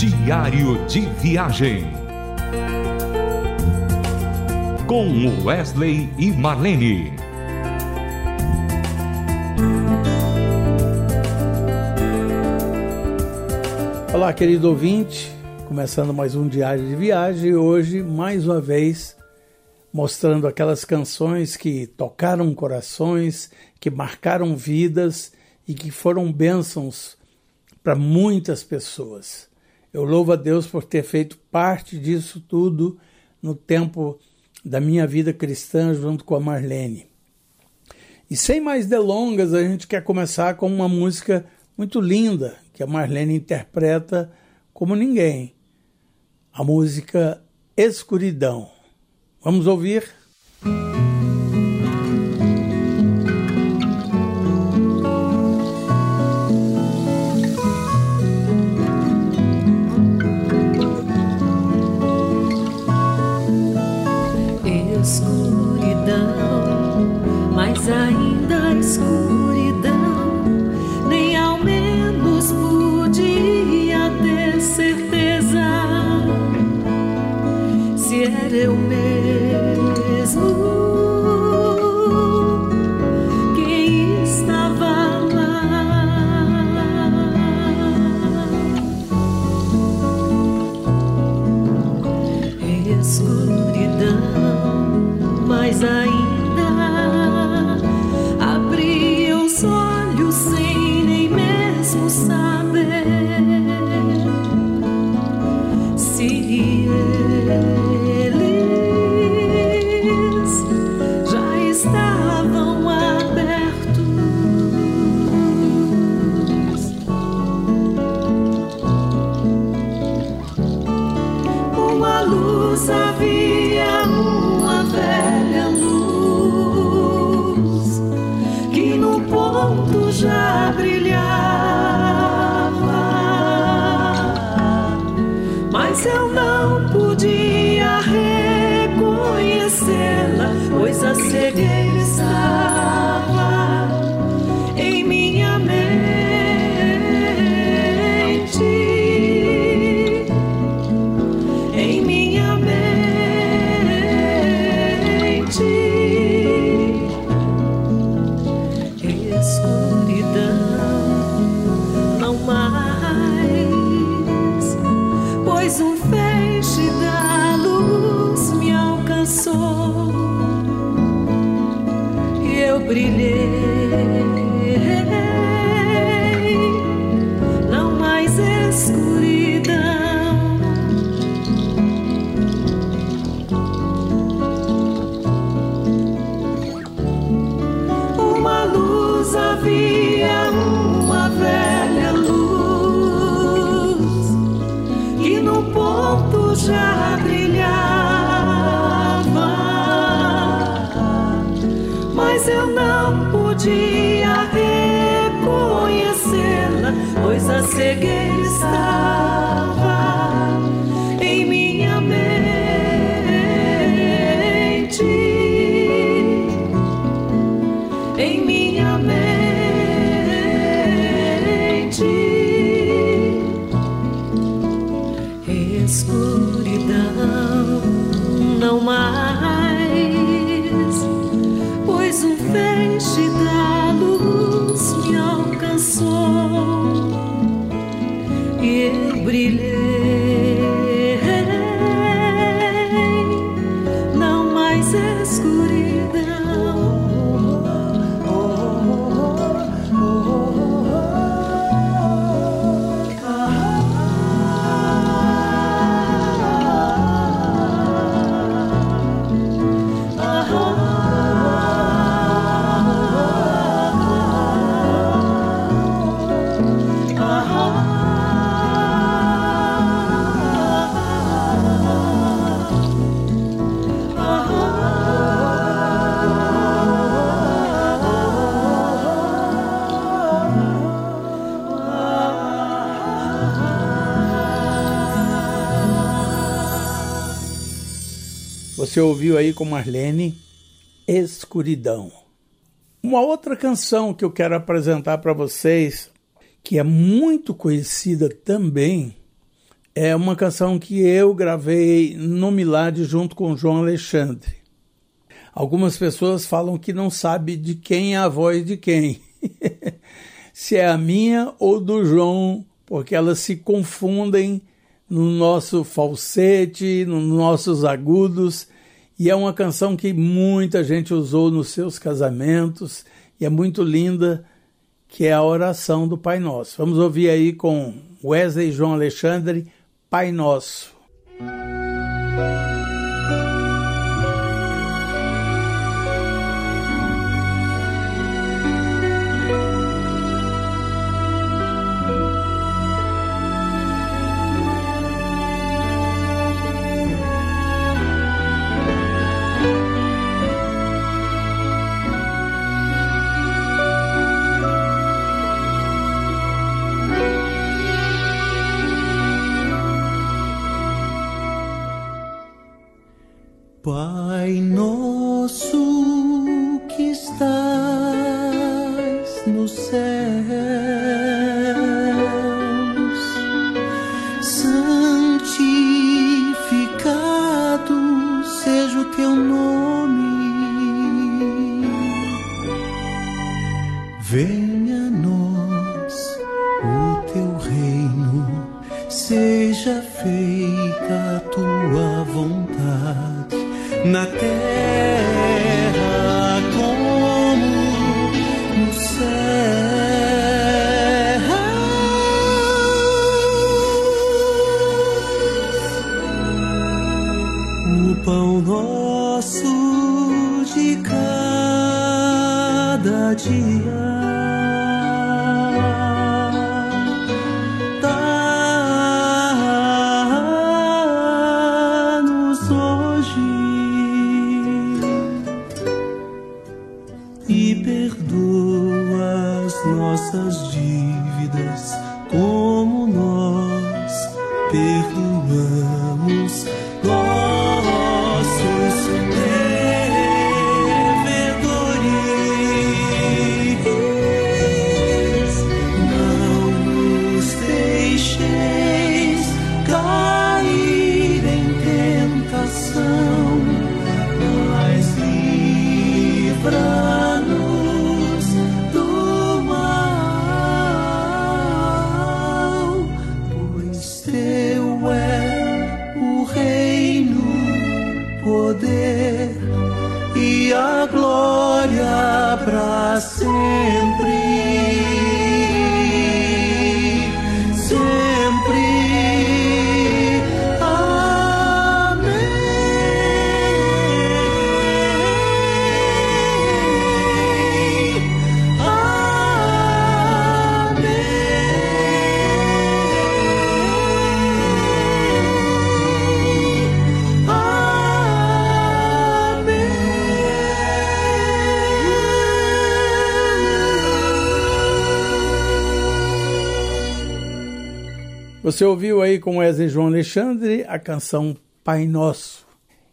Diário de Viagem. Com Wesley e Marlene. Olá, querido ouvinte. Começando mais um Diário de Viagem. Hoje, mais uma vez, mostrando aquelas canções que tocaram corações, que marcaram vidas e que foram bênçãos para muitas pessoas. Eu louvo a Deus por ter feito parte disso tudo no tempo da minha vida cristã junto com a Marlene. E sem mais delongas, a gente quer começar com uma música muito linda que a Marlene interpreta como ninguém. A música Escuridão. Vamos ouvir? uma luz havia uma velha luz que no ponto já brilhava, mas eu é brilhei. Você ouviu aí com Marlene Escuridão. Uma outra canção que eu quero apresentar para vocês, que é muito conhecida também, é uma canção que eu gravei no Milad junto com João Alexandre. Algumas pessoas falam que não sabe de quem é a voz de quem. se é a minha ou do João, porque elas se confundem no nosso falsete, nos nossos agudos, e é uma canção que muita gente usou nos seus casamentos e é muito linda, que é a oração do Pai Nosso. Vamos ouvir aí com Wesley e João Alexandre, Pai Nosso. Pai nosso que estás no céus, santificado seja o teu nome. Venha a nós o teu reino, seja feita na terra como no céu. O pão nosso de cada dia. Perdoamos Você ouviu aí com Wesley João Alexandre a canção Pai Nosso.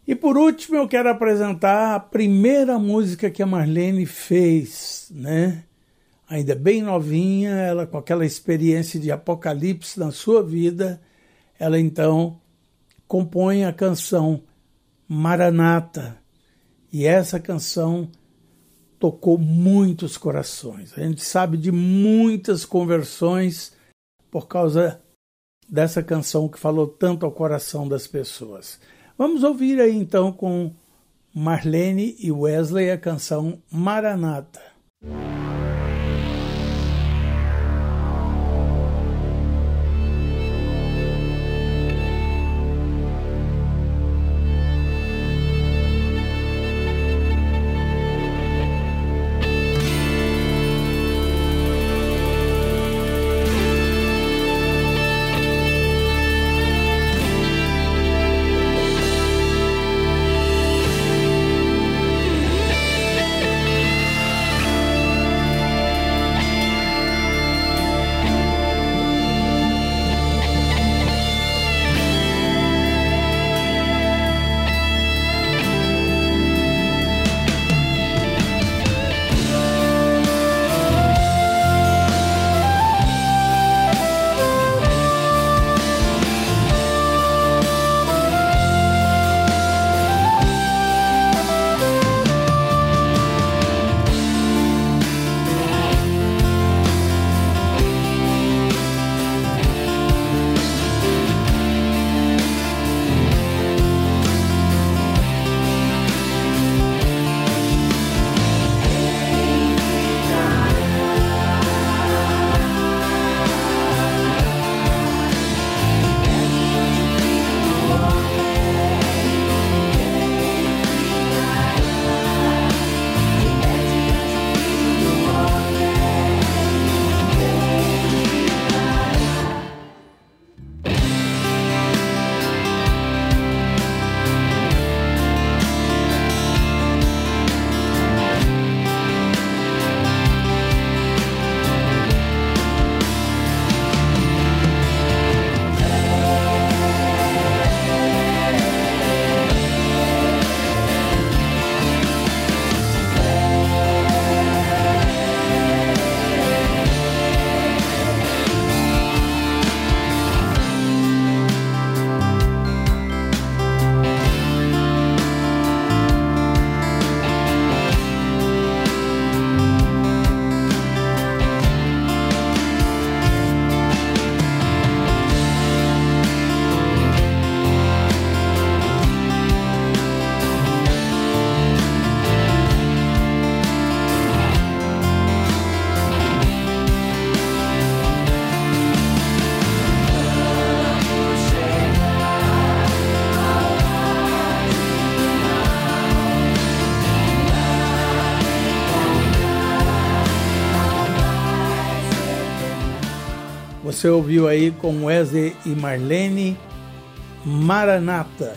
E por último, eu quero apresentar a primeira música que a Marlene fez, né? Ainda bem novinha, ela com aquela experiência de apocalipse na sua vida, ela então compõe a canção Maranata. E essa canção tocou muitos corações. A gente sabe de muitas conversões por causa dessa canção que falou tanto ao coração das pessoas. Vamos ouvir aí então com Marlene e Wesley a canção Maranata. Você ouviu aí com Wesley e Marlene Maranata.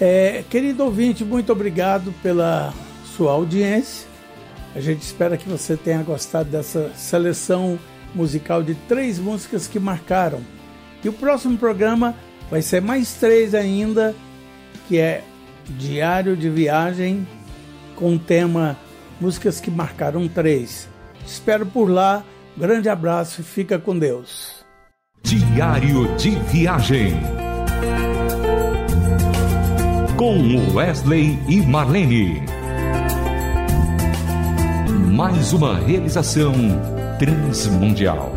É, querido ouvinte, muito obrigado pela sua audiência. A gente espera que você tenha gostado dessa seleção musical de três músicas que marcaram. E o próximo programa vai ser mais três ainda, que é Diário de Viagem, com o tema Músicas que Marcaram Três. Espero por lá. Grande abraço e fica com Deus. Diário de Viagem com Wesley e Marlene. Mais uma realização transmundial.